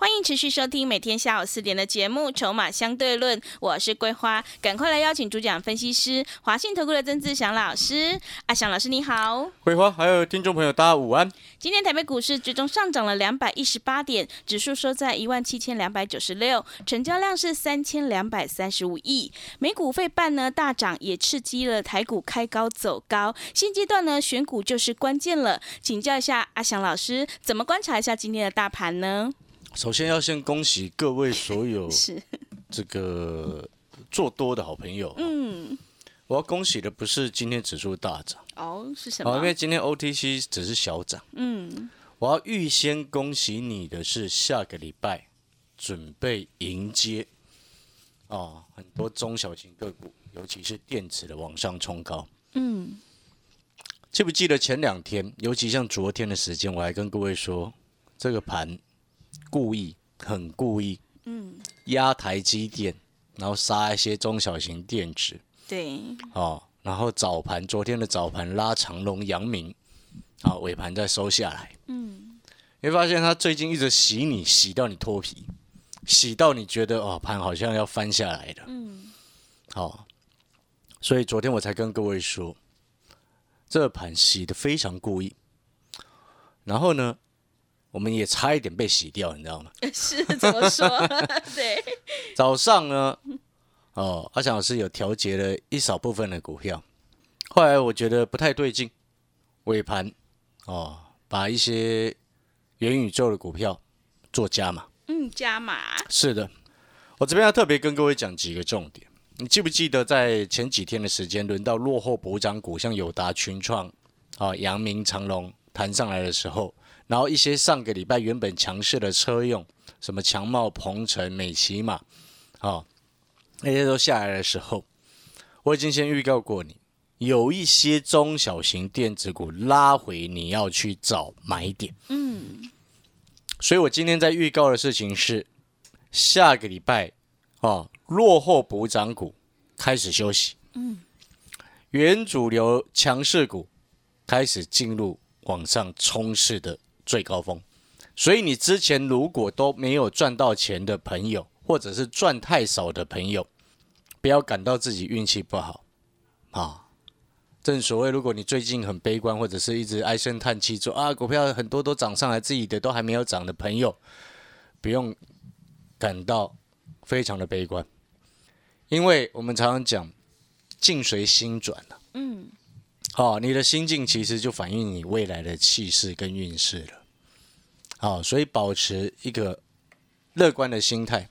欢迎持续收听每天下午四点的节目《筹码相对论》，我是桂花，赶快来邀请主讲分析师华信投顾的曾志祥老师。阿祥老师你好，桂花还有听众朋友大家午安。今天台北股市最终上涨了两百一十八点，指数收在一万七千两百九十六，成交量是三千两百三十五亿。美股费半呢大涨，也刺激了台股开高走高。现阶段呢选股就是关键了，请教一下阿祥老师，怎么观察一下今天的大盘呢？首先要先恭喜各位所有，这个做多的好朋友。嗯，我要恭喜的不是今天指数大涨，哦，是什好，么？因为今天 OTC 只是小涨。嗯，我要预先恭喜你的是下个礼拜准备迎接哦，很多中小型个股，尤其是电子的往上冲高。嗯，记不记得前两天，尤其像昨天的时间，我还跟各位说，这个盘故意很故意，嗯，压台积电，然后杀一些中小型电池。对，哦，然后早盘昨天的早盘拉长龙、阳明，啊，尾盘再收下来，嗯，你会发现他最近一直洗你，洗到你脱皮，洗到你觉得哦盘好像要翻下来了，嗯，好、所以昨天我才跟各位说，这盘洗的非常故意，然后呢，我们也差一点被洗掉，你知道吗？是怎么说？对，早上呢，哦，阿翔老师有调节了一少部分的股票，后来我觉得不太对劲，尾盘哦，把一些元宇宙的股票做加码。嗯，加码，是的，我这边要特别跟各位讲几个重点。你记不记得在前几天的时间，轮到落后补涨股，像友达、群创、啊、阳明、长隆弹上来的时候，然后一些上个礼拜原本强势的车用，什么强茂、鹏程、美骑马，啊，那些都下来的时候，我已经先预告过你，有一些中小型电子股拉回，你要去找买点。嗯，所以我今天在预告的事情是，下个礼拜哦，落后补涨股开始休息，嗯，原主流强势股开始进入往上冲势的最高峰。所以你之前如果都没有赚到钱的朋友，或者是赚太少的朋友，不要感到自己运气不好啊。正所谓，如果你最近很悲观，或者是一直唉声叹气说啊，股票很多都涨上来，自己的都还没有涨的朋友，不用感到非常的悲观，因为我们常常讲境随心转啊。嗯，好、你的心境其实就反映你未来的气势跟运势了。好、所以保持一个乐观的心态。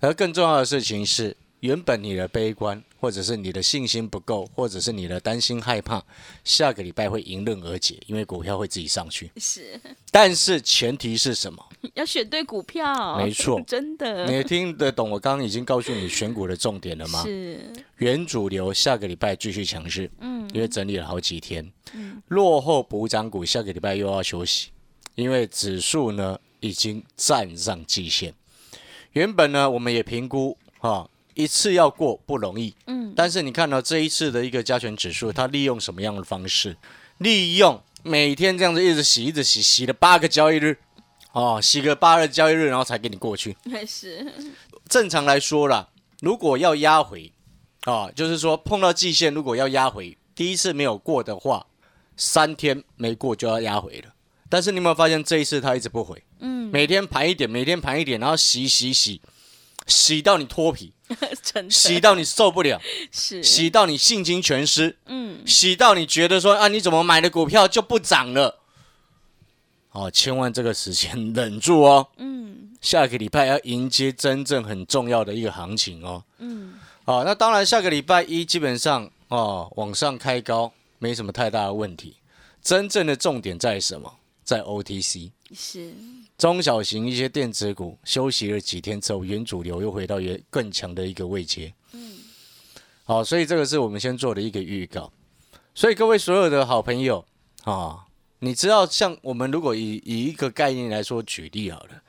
而更重要的事情是，原本你的悲观，或者是你的信心不够，或者是你的担心害怕，下个礼拜会迎刃而解，因为股票会自己上去。是但是前提是什么？要选对股票，没错 真的你听得懂我刚刚已经告诉你选股的重点了吗？是，原主流下个礼拜继续强势，嗯因为整理了好几天。落后补涨股下个礼拜又要休息，因为指数呢已经站上季线。原本呢我们也评估哈、一次要过不容易，嗯，但是你看到这一次的一个加权指数，它利用什么样的方式？利用每天这样子一直洗，一直洗，洗了八个交易日，哦，洗个八个交易日，然后才给你过去。还是，正常来说啦，如果要压回，啊，就是说碰到季线，如果要压回，第一次没有过的话，三天没过就要压回了。但是你有没有发现这一次他一直不回？嗯，每天盘一点，每天盘一点，然后洗洗洗，洗到你脱皮，洗到你受不了，是，洗到你信心全失，嗯，洗到你觉得说啊，你怎么买的股票就不涨了？哦，千万这个时间忍住哦。嗯，下个礼拜要迎接真正很重要的一个行情哦。嗯，好、那当然下个礼拜一基本上哦往上开高没什么太大的问题。真正的重点在什么？在 OTC。是，中小型一些电子股休息了几天之后，原主流又回到原更强的一个位阶。嗯，好，所以这个是我们先做的一个预告。所以各位所有的好朋友啊，你知道，像我们如果以以一个概念来说举例好了，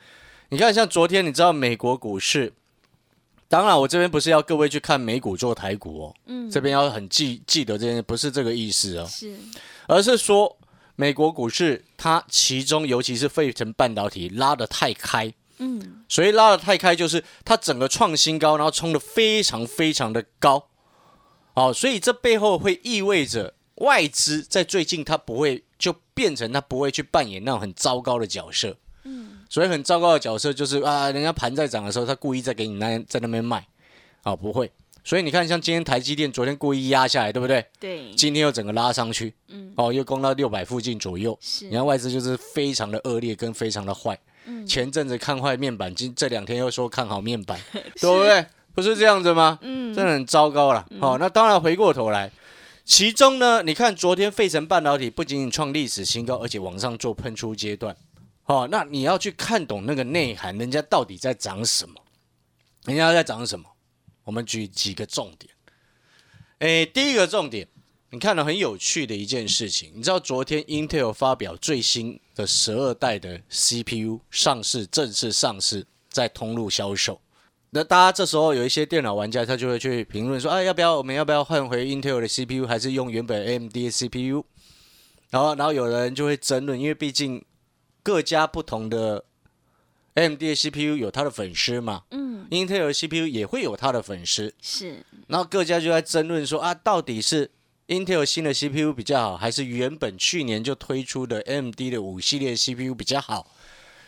你看像昨天，你知道美国股市，当然我这边不是要各位去看美股做台股哦，嗯，这边要很记记得这件事，不是这个意思哦，是，而是说。美国股市，它其中尤其是费城半导体拉得太开，嗯，所以拉得太开就是它整个创新高，然后冲得非常非常的高，哦，所以这背后会意味着外资在最近它不会就变成它不会去扮演那种很糟糕的角色，嗯，所以很糟糕的角色就是啊，人家盘在涨的时候，他故意在给你那在那边卖，啊，不会。所以你看，像今天台积电昨天故意压下来，对不对？对。今天又整个拉上去，嗯，哦，又攻到六百附近左右。是。你看外资就是非常的恶劣跟非常的坏。嗯。前阵子看坏面板，今这两天又说看好面板，对不对？不是这样子吗？嗯。真的很糟糕了。好，那当然回过头来，其中呢，你看昨天费城半导体不仅仅创历史新高，而且往上做喷出阶段。哦，那你要去看懂那个内涵，人家到底在涨什么？人家在涨什么？我们举几个重点，诶，第一个重点，你看到很有趣的一件事情，你知道昨天 Intel 发表最新的十二代的 CPU 上市，正式上市，在通路销售。那大家这时候有一些电脑玩家，他就会去评论说，啊，要不要我们要不要换回 Intel 的 CPU，还是用原本 AMD 的 CPU？然后，然后有人就会争论，因为毕竟各家不同的。AMD 的 CPU 有它的粉丝嘛？嗯，Intel 的 CPU 也会有它的粉丝。是，然后各家就在争论说啊，到底是 Intel 新的 CPU 比较好，还是原本去年就推出的 AMD 的五系列 CPU 比较好？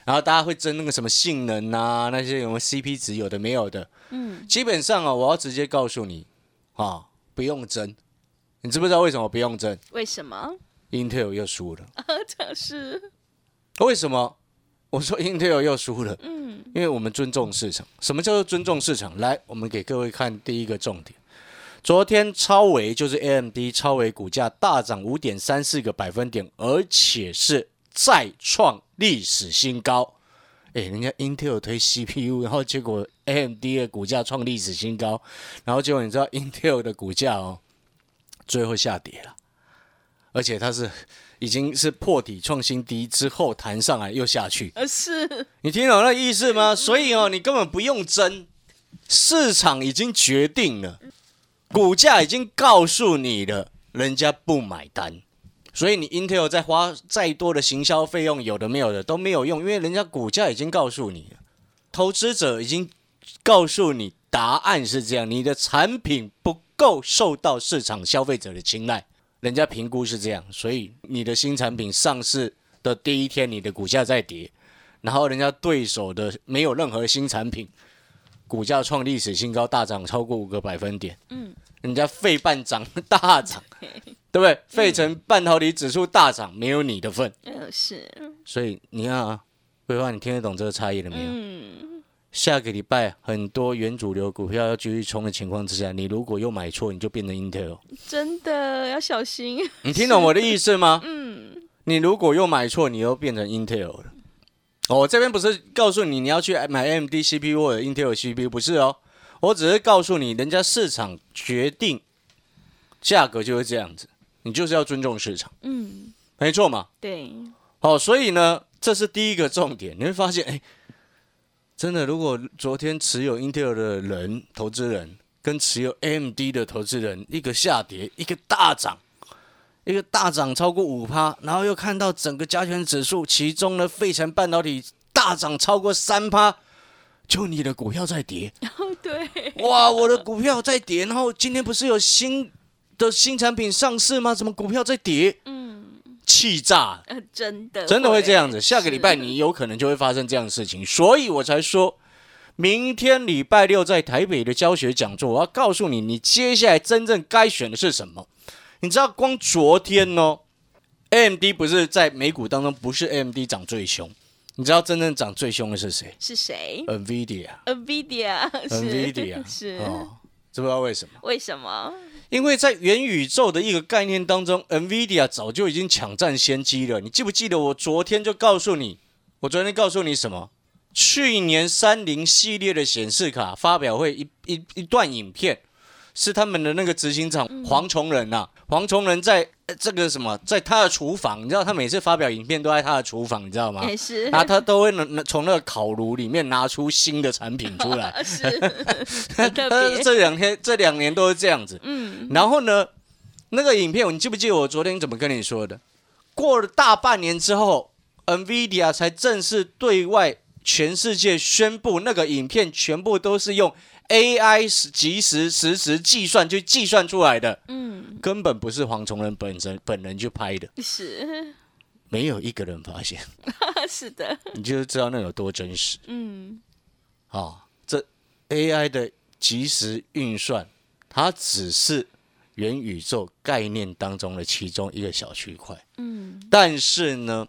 然后大家会争那个什么性能啊，那些什么 CP 值有的没有的。嗯，基本上啊，我要直接告诉你啊，不用争。你知不知道为什么不用争？为什么？Intel 又输了。啊这是为什么？我说 Intel 又输了，嗯，因为我们尊重市场。什么叫做尊重市场？来，我们给各位看第一个重点。昨天超维就是 AMD 超维股价大涨五点三四个百分点，而且是再创历史新高。哎，人家 Intel 推 CPU，然后结果 AMD 的股价创历史新高，然后结果你知道 Intel 的股价哦，最后下跌了，而且它是。已经是破底创新低之后弹上来又下去，呃，是你听懂那意思吗？所以哦，你根本不用争，市场已经决定了，股价已经告诉你了，人家不买单，所以你 Intel 再花再多的行销费用，有的没有的都没有用，因为人家股价已经告诉你了，投资者已经告诉你答案是这样，你的产品不够受到市场消费者的青睐。人家评估是这样，所以你的新产品上市的第一天，你的股价在跌，然后人家对手的没有任何新产品，股价创历史新高，大涨超过五个百分点。嗯，人家费半涨大涨，对不对？费城半导体指数大涨，没有你的份。嗯，是。所以你看啊，桂花，你听得懂这个差异了没有？嗯。下个礼拜很多原主流股票要继续冲的情况之下，你如果又买错，你就变成 Intel。真的要小心。你听懂我的意思吗？嗯。你如果又买错，你又变成 Intel 了。我这边不是告诉你你要去买 AMD CPU 或者 Intel CPU，不是哦。我只是告诉你，人家市场决定价格就是这样子，你就是要尊重市场。嗯，没错嘛。对。好，所以呢，这是第一个重点。你会发现，哎。真的，如果昨天持有 Intel 的人投资人跟持有 AMD 的投资人，一个下跌，一个大涨，一个大涨超过五趴，然后又看到整个加权指数，其中呢，费城半导体大涨超过三趴，就你的股票在跌。哦，对。哇，我的股票在跌，然后今天不是有新的新产品上市吗？怎么股票在跌？嗯。气炸！真的，真的会这样子。下个礼拜你有可能就会发生这样的事情，所以我才说，明天礼拜六在台北的教学讲座，我要告诉你，你接下来真正该选的是什么。你知道，光昨天哦，AMD 不是在美股当中不是 AMD 涨最凶，你知道真正涨最凶的是谁？是谁？NVIDIA，NVIDIA 是 哦，知不知道为什么？为什么？因为在元宇宙的一个概念当中，NVIDIA 早就已经抢占先机了。你记不记得我昨天就告诉你我昨天告诉你什么？去年三菱系列的显示卡发表会一一一段影片，是他们的那个执行长黄崇仁呐、黄崇仁在呃这个什么，在他的厨房，你知道他每次发表影片都在他的厨房，你知道吗？也是然后他都会拿拿从那个烤炉里面拿出新的产品出来。是这两天这两年都是这样子。嗯，然后呢，那个影片你记不记得我昨天怎么跟你说的？过了大半年之后，NVIDIA 才正式对外全世界宣布，那个影片全部都是用 AI 实即时实时计算去计算出来的，嗯，根本不是黄崇仁本身本人去拍的，是。没有一个人发现，是的，你就知道那有多真实。嗯，啊！这 AI 的即时运算，它只是元宇宙概念当中的其中一个小区块。嗯，但是呢，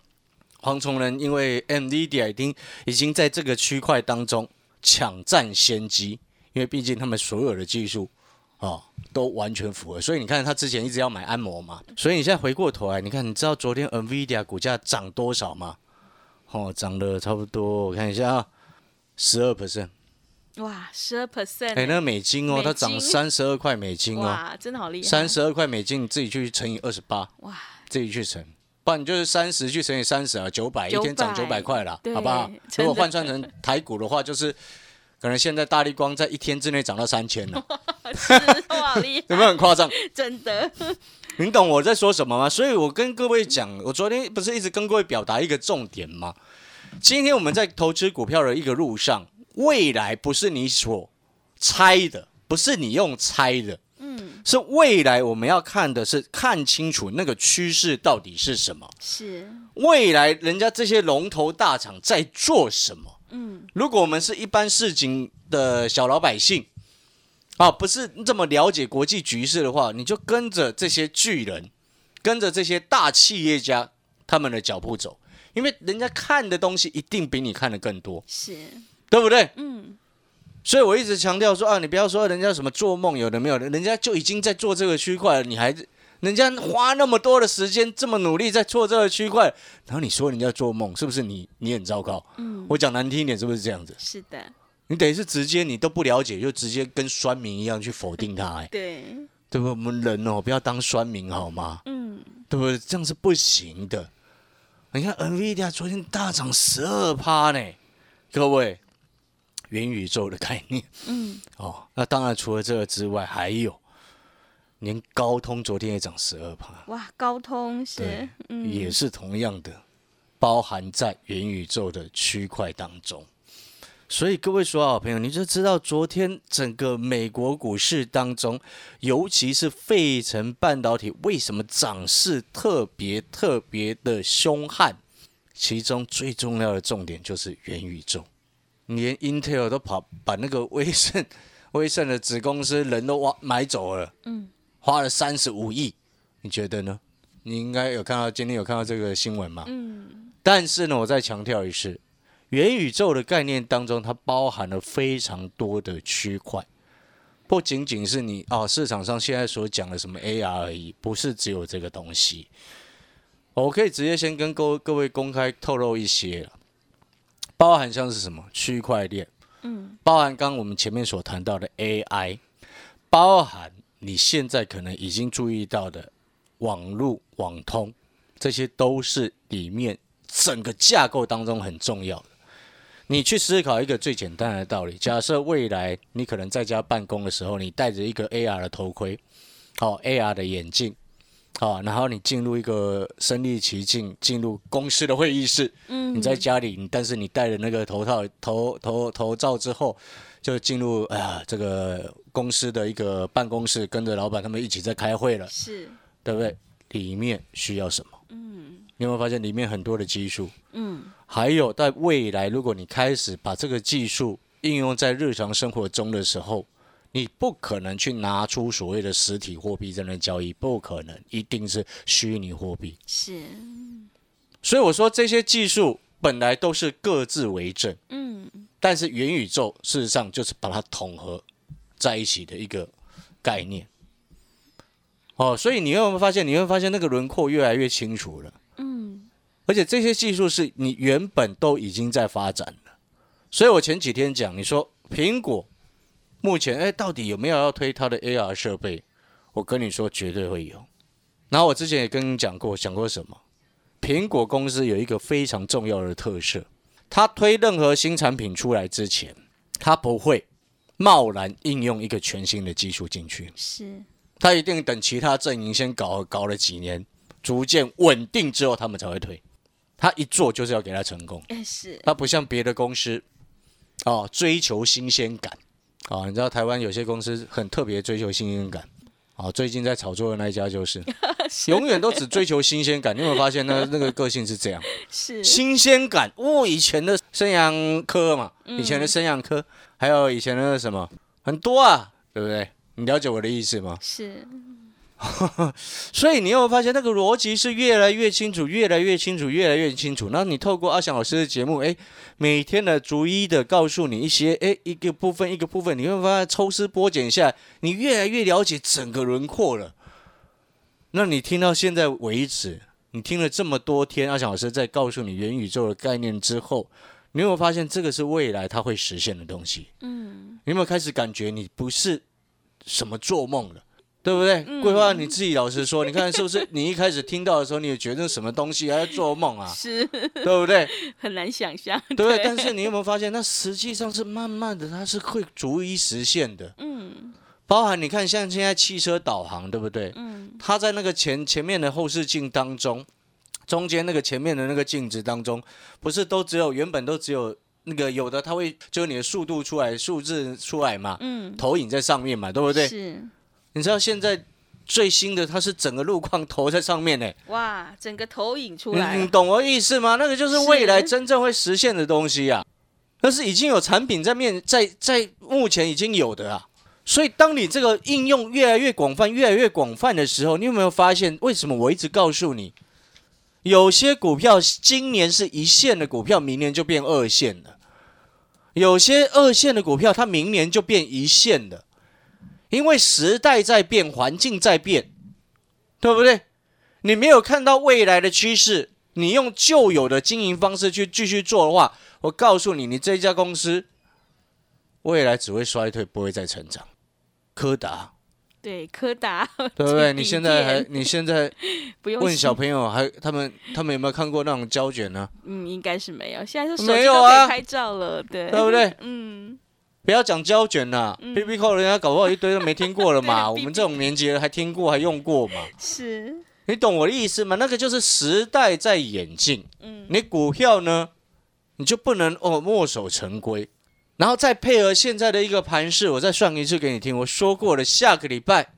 黄崇仁因为 NVIDIA 已经已经在这个区块当中抢占先机，因为毕竟他们所有的技术哦都完全符合，所以你看他之前一直要买安摩嘛，所以你现在回过头来，你看你知道昨天 NVIDIA 股价涨多少吗？哦，涨了差不多，我看一下啊，十二 percent，哇，十二 percent，哎，那个美金哦，美它涨金三十二块美金哦，哇，真的好厉害，三十二块美金，你自己去乘以二十八，哇，自己去乘，不然你就是三十去乘以三十啊，九百一天涨九百块啦，好不好？如果换算成台股的话，就是可能现在大力光在一天之内涨到三千了，哇，厉害，有没有很夸张？真的，你懂我在说什么吗？所以我跟各位讲，我昨天不是一直跟各位表达一个重点吗？今天我们在投资股票的一个路上，未来不是你所猜的，不是你用猜的，嗯，是未来我们要看的是看清楚那个趋势到底是什么。是，未来人家这些龙头大厂在做什么？嗯，如果我们是一般市井的小老百姓，啊，不是这么了解国际局势的话，你就跟着这些巨人，跟着这些大企业家他们的脚步走，因为人家看的东西一定比你看的更多，是，对不对？嗯，所以我一直强调说啊，你不要说人家什么做梦有的没有的，人家就已经在做这个区块了，你还人家花那么多的时间这么努力在做这个区块，然后你说人家做梦，是不是你你很糟糕？嗯，我讲难听一点，是不是这样子？是的，你等于是直接你都不了解，就直接跟酸民一样去否定他、哎，对，对不对？我们人哦，不要当酸民好吗？嗯，对不对？这样是不行的。你看 NVIDIA 昨天大涨十二趴呢，各位，元宇宙的概念嗯，哦。那当然除了这个之外，还有连高通昨天也涨十二趴，哇，高通是，嗯，也是同样的，包含在元宇宙的区块当中。所以各位所有好朋友，你就知道昨天整个美国股市当中，尤其是费城半导体为什么涨势特别特别的凶悍？其中最重要的重点就是元宇宙，连 Intel 都跑把那个威盛威盛的子公司人都挖买走了，嗯，花了三十五亿，你觉得呢？你应该有看到今天有看到这个新闻吗？嗯，但是呢，我再强调一次，元宇宙的概念当中，它包含了非常多的区块，不仅仅是你哦市场上现在所讲的什么 AR 而已，不是只有这个东西。我可以直接先跟各位各位公开透露一些了，包含像是什么区块链，嗯，包含刚刚我们前面所谈到的 AI，包含你现在可能已经注意到的网络网通，这些都是里面整个架构当中很重要的。你去思考一个最简单的道理：假设未来你可能在家办公的时候，你戴着一个 AR 的头盔，好、AR 的眼镜，好、然后你进入一个身临其境，进入公司的会议室，嗯，你在家里，你但是你戴了那个头套头头头罩之后，就进入哎呀这个公司的一个办公室，跟着老板他们一起在开会了，是，对不对？里面需要什么？嗯你有没有发现里面很多的技术？嗯，还有在未来，如果你开始把这个技术应用在日常生活中的时候，你不可能去拿出所谓的实体货币在那交易，不可能，一定是虚拟货币。是，所以我说这些技术本来都是各自为政。嗯但是元宇宙事实上就是把它统合在一起的一个概念。哦，所以你有没有发现？你会发现那个轮廓越来越清楚了。嗯，而且这些技术是你原本都已经在发展了。所以我前几天讲，你说苹果目前哎到底有没有要推它的 AR 设备？我跟你说绝对会有。然后我之前也跟你讲过，讲过什么？苹果公司有一个非常重要的特色，它推任何新产品出来之前，它不会贸然应用一个全新的技术进去。是，它一定等其他阵营先搞搞了几年，逐渐稳定之后，他们才会推。他一做就是要给他成功，哎是，他不像别的公司，哦，追求新鲜感。哦，你知道台湾有些公司很特别追求新鲜感。啊，最近在炒作的那一家就是，永远都只追求新鲜感。你有没有发现那那个个性是这样？是新鲜感哦，以前的生阳科嘛，以前的生阳科，还有以前的什么，很多啊，对不对？你了解我的意思吗？是，所以你有没有发现那个逻辑是越来越清楚，越来越清楚，越来越清楚？那你透过阿翔老师的节目，哎，每天的逐一的告诉你一些，哎，一个部分一个部分，你会发现抽丝剥茧下来，你越来越了解整个轮廓了。那你听到现在为止，你听了这么多天阿翔老师在告诉你元宇宙的概念之后，你有没有发现这个是未来它会实现的东西？嗯，你有没有开始感觉你不是什么做梦了，对不对？桂花，你自己老实说，你看是不是？你一开始听到的时候，你也觉得什么东西还在做梦啊，是对不对？很难想象，对不对？但是你有没有发现，那实际上是慢慢的，它是会逐一实现的。嗯包含你看，像现在汽车导航，对不对？嗯，它在那个前前面的后视镜当中，中间那个前面的那个镜子当中，不是都只有原本都只有那个有的，它会就是你的速度出来，数字出来嘛，嗯，投影在上面嘛，对不对？是，你知道现在最新的它是整个路况投在上面呢，哇，整个投影出来。了，你懂我意思吗？那个就是是未来真正会实现的东西啊，那是已经有产品在面在在目前已经有的啊。所以，当你这个应用越来越广泛、越来越广泛的时候，你有没有发现，为什么我一直告诉你，有些股票今年是一线的股票，明年就变二线了；有些二线的股票，它明年就变一线了，因为时代在变，环境在变，对不对？你没有看到未来的趋势，你用旧有的经营方式去继续做的话，我告诉你，你这家公司未来只会衰退，不会再成长。柯达，对，柯达，对不对？你现在还你现在 不用问小朋友还他们他们有没有看过那种胶卷呢？嗯，应该是没有，现在是手没机都可有啊以拍照了，对，对不对？嗯，不要讲胶卷啦嗯，B B 扣人家搞不好一堆都没听过了嘛。我们这种年纪的还听过还用过嘛？是，你懂我的意思吗？那个就是时代在演进。嗯，你股票呢，你就不能哦墨守成规，然后再配合现在的一个盘势，我再算一次给你听。我说过了，下个礼拜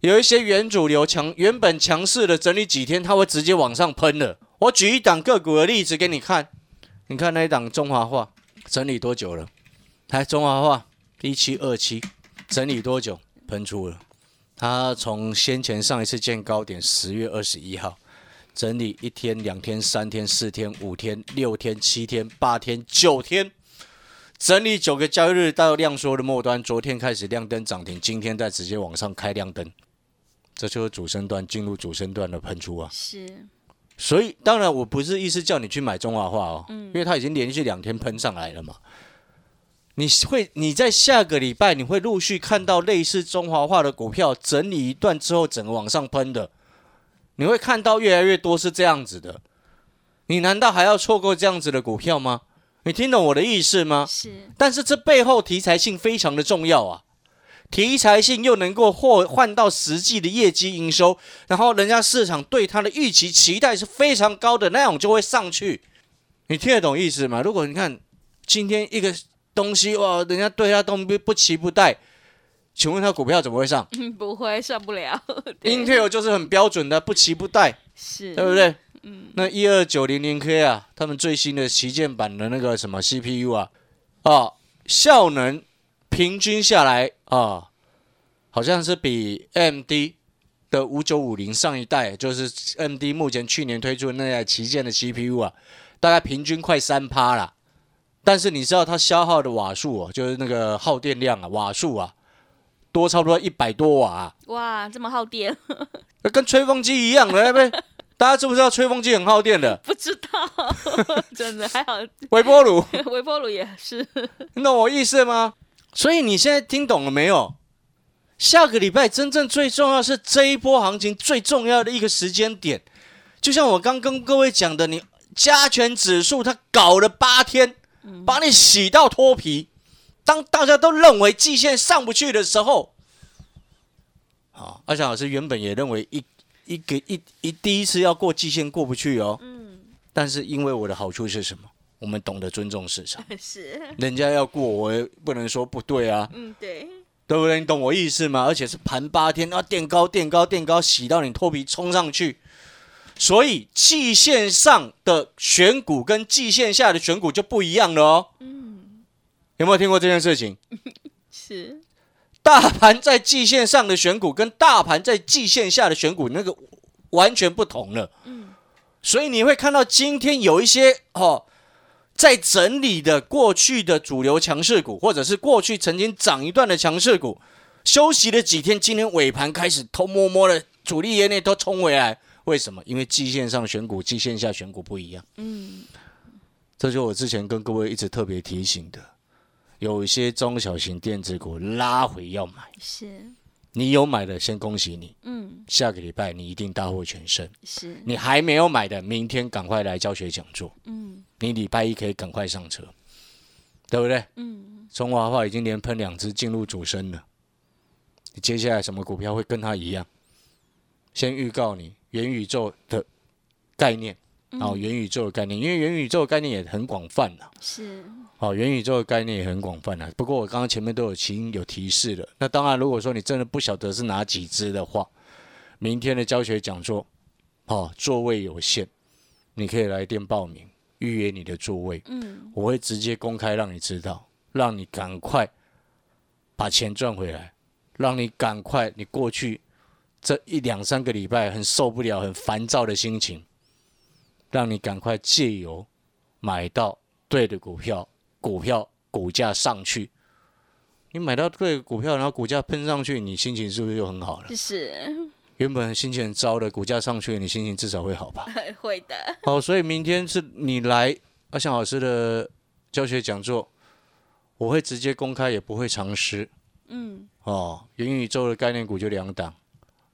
有一些原主流强原本强势的整理几天，它会直接往上喷的。我举一档个股的例子给你看，你看那一档中华化整理多久了？来，中华化一七二七整理多久？喷出了。它从先前上一次见高点十月二十一号。整理一天、两天、三天、四天、五天、六天、七天、八天、九天，整理九个交易日到量缩的末端，昨天开始亮灯涨停，今天再直接往上开亮灯，这就是主升段进入主升段的喷出啊！是，所以当然我不是意思叫你去买中华化哦，嗯因为它已经连续两天喷上来了嘛。你会你在下个礼拜你会陆续看到类似中华化的股票整理一段之后，整个往上喷的。你会看到越来越多是这样子的，你难道还要错过这样子的股票吗？你听懂我的意思吗？是，但是这背后题材性非常的重要啊，题材性又能够获换到实际的业绩营收，然后人家市场对它的预期期待是非常高的，那种就会上去。你听得懂意思吗？如果你看今天一个东西哇，人家对他都不不期不待，请问他股票怎么会上？嗯，不会上不了，Intel 就是很标准的不期不待，是，对不？对？嗯，那一二九零零 K 啊，他们最新的旗舰版的那个什么 CPU 啊，啊，效能平均下来啊，好像是比 AMD 的五九五零上一代，就是 AMD 目前去年推出的那台旗舰的 CPU 啊，大概平均快三趴啦。但是你知道它消耗的瓦数哦，就是那个耗电量啊，瓦数啊，多差不多一百多瓦、啊，哇，这么耗电，那跟吹风机一样的，对不对？大家知不知道吹风机很耗电的？不知道，真的还好，微波炉，微波炉也是。你懂我意思吗？所以你现在听懂了没有？下个礼拜真正最重要是这一波行情最重要的一个时间点，就像我刚跟各位讲的，你加权指数它搞了八天，把你洗到脱皮。当大家都认为季线上不去的时候，好，阿翔老师原本也认为一一个一一第一次要过季线过不去哦，嗯，但是因为我的好处是什么？我们懂得尊重市场，是，人家要过，我也不能说不对啊，嗯，对，对不对？你懂我意思吗？而且是盘八天，啊垫高、垫高、垫高，洗到你脱皮冲上去。所以季线上的选股跟季线下的选股就不一样了哦。嗯，有没有听过这件事情？是，大盘在季线上的选股跟大盘在季线下的选股那个完全不同了。嗯，所以你会看到今天有一些哦。在整理的过去的主流强势股，或者是过去曾经涨一段的强势股，休息了几天，今天尾盘开始偷摸摸的主力业内都冲回来，为什么？因为季线上选股、季线下选股不一样。嗯，这就我之前跟各位一直特别提醒的，有一些中小型电子股拉回要买。是。你有买的，先恭喜你。嗯，下个礼拜你一定大获全胜。是，你还没有买的，明天赶快来教学讲座。嗯，你礼拜一可以赶快上车，对不对？嗯，中华化已经连喷两只进入主升了。你接下来什么股票会跟它一样？先预告你元宇宙的概念。哦，元宇宙的概念，因为元宇宙的概念也很广泛呐。是。哦，元宇宙的概念也很广泛呐。不过我刚刚前面都有提有提示了。那当然，如果说你真的不晓得是哪几只的话，明天的教学讲座，哦，座位有限，你可以来电报名预约你的座位。嗯。我会直接公开让你知道，让你赶快把钱赚回来，让你赶快你过去这一两三个礼拜很受不了、很烦躁的心情。让你赶快借由买到对的股票，股票股价上去，你买到对的股票，然后股价喷上去，你心情是不是就很好了？是。原本心情很糟的，股价上去，你心情至少会好吧？会的。好，所以明天是你来阿翔老师的教学讲座，我会直接公开，也不会藏私。嗯。哦，元宇宙的概念股就两档，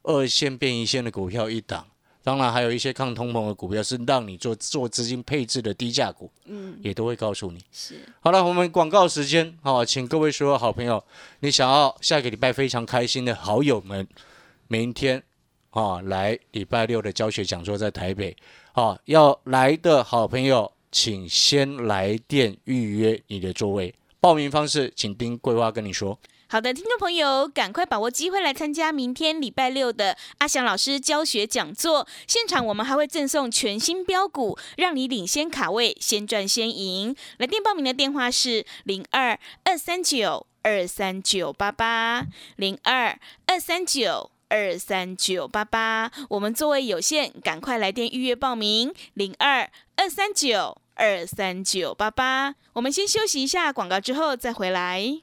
二线变一线的股票一档。当然，还有一些抗通膨的股票是让你做做资金配置的低价股，嗯，也都会告诉你。是，好了，我们广告时间，好，请各位所有好朋友，你想要下个礼拜非常开心的好友们，明天啊来礼拜六的教学讲座在台北，啊，要来的好朋友，请先来电预约你的座位，报名方式请丁桂花跟你说。好的，听众朋友，赶快把握机会来参加明天礼拜六的阿翔老师教学讲座。现场我们还会赠送全新标股，让你领先卡位，先赚先赢。来电报名的电话是零二二三九二三九八八零二二三九二三九八八。我们座位有限，赶快来电预约报名零二二三九二三九八八。我们先休息一下广告，之后再回来。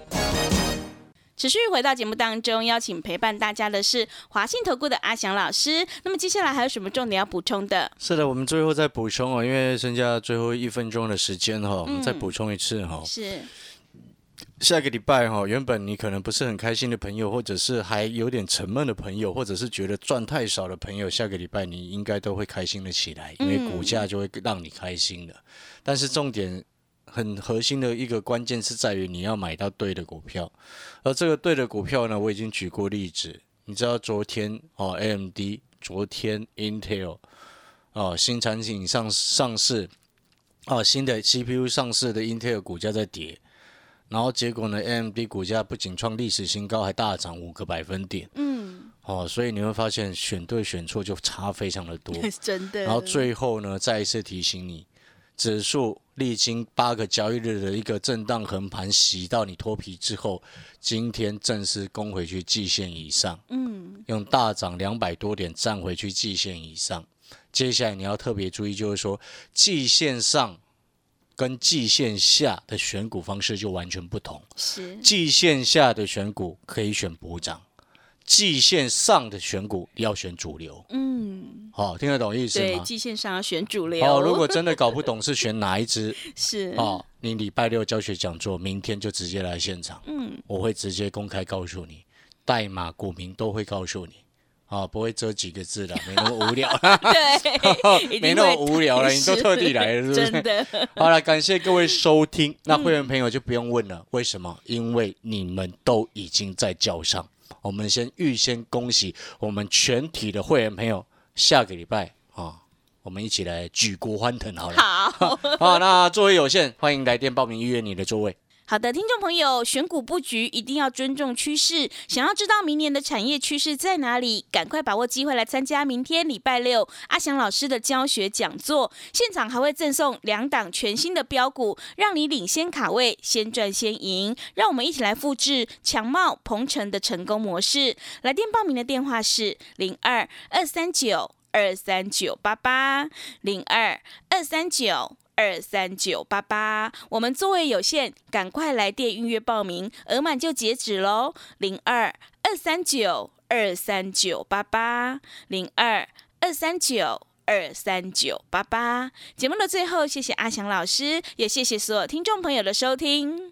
持续回到节目当中，邀请陪伴大家的是华信投顾的阿翔老师。那么接下来还有什么重点要补充的？是的，我们最后再补充哦，因为剩下最后一分钟的时间哈，我们再补充一次哈。是下个礼拜哈，原本你可能不是很开心的朋友，或者是还有点沉闷的朋友，或者是觉得赚太少的朋友，下个礼拜你应该都会开心的起来，因为股价就会让你开心的。但是重点。很核心的一个关键是在于你要买到对的股票，而这个对的股票呢，我已经举过例子。你知道昨天哦，AMD，昨天 Intel，哦，新产品上上市，哦，新的 CPU 上市的 Intel 股价在跌，然后结果呢，AMD 股价不仅创历史新高，还大涨五个百分点。嗯，哦，所以你会发现选对选错就差非常的多。真的。然后最后呢，再一次提醒你，指数历经八个交易日的一个震荡横盘，洗到你脱皮之后，今天正式攻回去季线以上，嗯，用大涨两百多点站回去季线以上。接下来你要特别注意，就是说季线上跟季线下的选股方式就完全不同。是季线下的选股可以选补涨，季线上的选股要选主流。嗯，好、听得懂意思对，吗？季线上要选主流。哦，如果真的搞不懂是选哪一只 是哦，你礼拜六教学讲座，明天就直接来现场，嗯，我会直接公开告诉你，代码股民都会告诉你，啊、不会遮几个字的，没那么无聊，对，没那么会无聊了，你都特地来了，是不是？真的，好了，感谢各位收听。那会员朋友就不用问了，为什么？因为你们都已经在叫上。我们先预先恭喜我们全体的会员朋友，下个礼拜啊，我们一起来举国欢腾好了。好。好，那座位有限，欢迎来电报名预约你的座位。好的，听众朋友，选股布局一定要尊重趋势。想要知道明年的产业趋势在哪里，赶快把握机会来参加明天礼拜六阿翔老师的教学讲座，现场还会赠送两档全新的标股，让你领先卡位，先赚先赢。让我们一起来复制强茂、鹏程的成功模式。来电报名的电话是零二二三九二三九八八零二二三九。二三九八八，我们座位有限，赶快来电预约报名，额满就截止喽。零二二三九二三九八八，零二二三九二三九八八。节目的最后，谢谢阿翔老师，也谢谢所有听众朋友的收听。